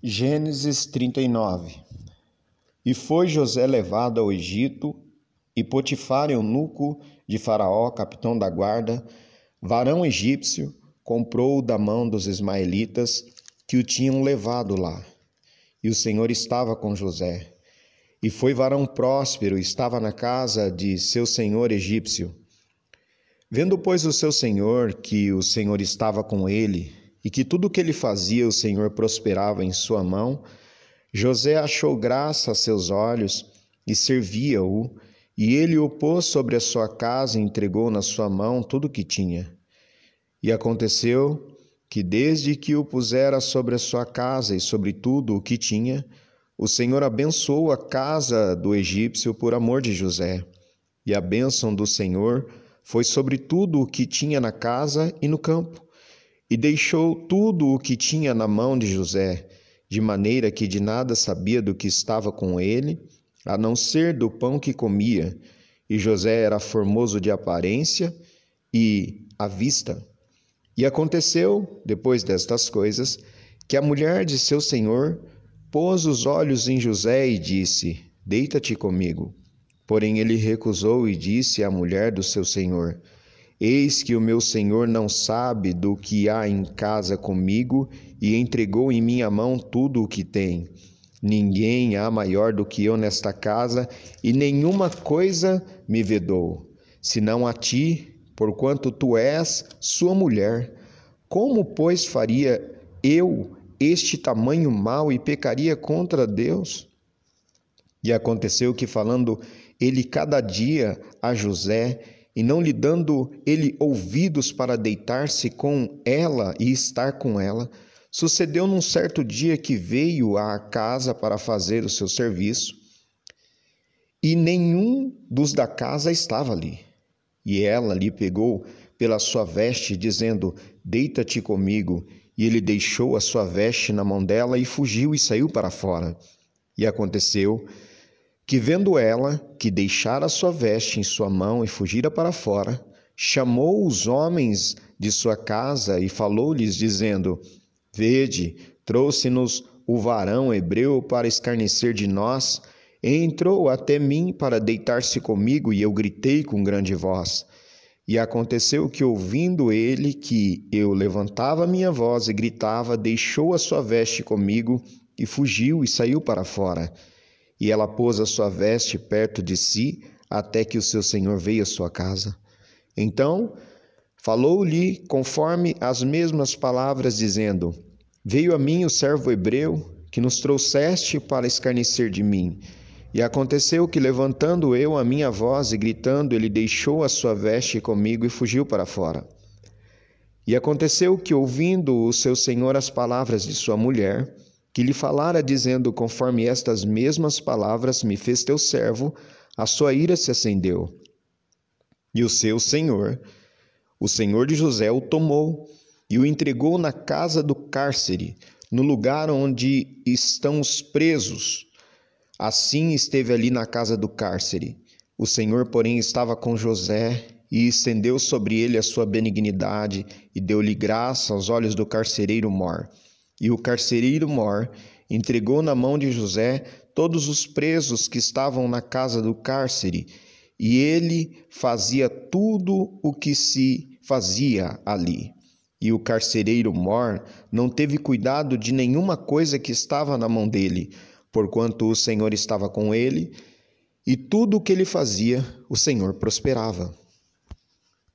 Gênesis 39 E foi José levado ao Egito, e Potifar, eunuco de Faraó, capitão da guarda, varão egípcio, comprou-o da mão dos ismaelitas que o tinham levado lá. E o Senhor estava com José. E foi varão próspero, estava na casa de seu senhor egípcio. Vendo, pois, o seu senhor que o Senhor estava com ele, e que tudo o que ele fazia o Senhor prosperava em sua mão, José achou graça a seus olhos e servia-o, e ele o pôs sobre a sua casa e entregou na sua mão tudo o que tinha. E aconteceu que, desde que o pusera sobre a sua casa e sobre tudo o que tinha, o Senhor abençoou a casa do egípcio por amor de José. E a bênção do Senhor foi sobre tudo o que tinha na casa e no campo e deixou tudo o que tinha na mão de José, de maneira que de nada sabia do que estava com ele, a não ser do pão que comia. E José era formoso de aparência e à vista. E aconteceu, depois destas coisas, que a mulher de seu senhor pôs os olhos em José e disse: Deita-te comigo. Porém ele recusou e disse à mulher do seu senhor: Eis que o meu senhor não sabe do que há em casa comigo e entregou em minha mão tudo o que tem. Ninguém há maior do que eu nesta casa e nenhuma coisa me vedou, senão a ti, porquanto tu és sua mulher. Como, pois, faria eu este tamanho mal e pecaria contra Deus? E aconteceu que, falando ele cada dia a José, e não lhe dando ele ouvidos para deitar-se com ela e estar com ela, sucedeu num certo dia que veio à casa para fazer o seu serviço, e nenhum dos da casa estava ali. E ela lhe pegou pela sua veste, dizendo: Deita-te comigo. E ele deixou a sua veste na mão dela e fugiu e saiu para fora. E aconteceu que, vendo ela que deixara sua veste em sua mão e fugira para fora, chamou os homens de sua casa e falou-lhes, dizendo: Vede, trouxe-nos o varão hebreu para escarnecer de nós, entrou até mim para deitar-se comigo, e eu gritei com grande voz. E aconteceu que, ouvindo ele que eu levantava minha voz e gritava, deixou a sua veste comigo e fugiu e saiu para fora. E ela pôs a sua veste perto de si, até que o seu senhor veio à sua casa. Então falou-lhe conforme as mesmas palavras, dizendo: Veio a mim o servo hebreu, que nos trouxeste para escarnecer de mim. E aconteceu que, levantando eu a minha voz e gritando, ele deixou a sua veste comigo e fugiu para fora. E aconteceu que, ouvindo o seu senhor as palavras de sua mulher, que lhe falara, dizendo: Conforme estas mesmas palavras me fez teu servo, a sua ira se acendeu. E o seu senhor, o senhor de José, o tomou e o entregou na casa do cárcere, no lugar onde estão os presos. Assim esteve ali na casa do cárcere. O Senhor, porém, estava com José e estendeu sobre ele a sua benignidade e deu-lhe graça aos olhos do carcereiro Mor. E o carcereiro Mor entregou na mão de José todos os presos que estavam na casa do cárcere, e ele fazia tudo o que se fazia ali. E o carcereiro Mor não teve cuidado de nenhuma coisa que estava na mão dele, porquanto o Senhor estava com ele, e tudo o que ele fazia, o Senhor prosperava.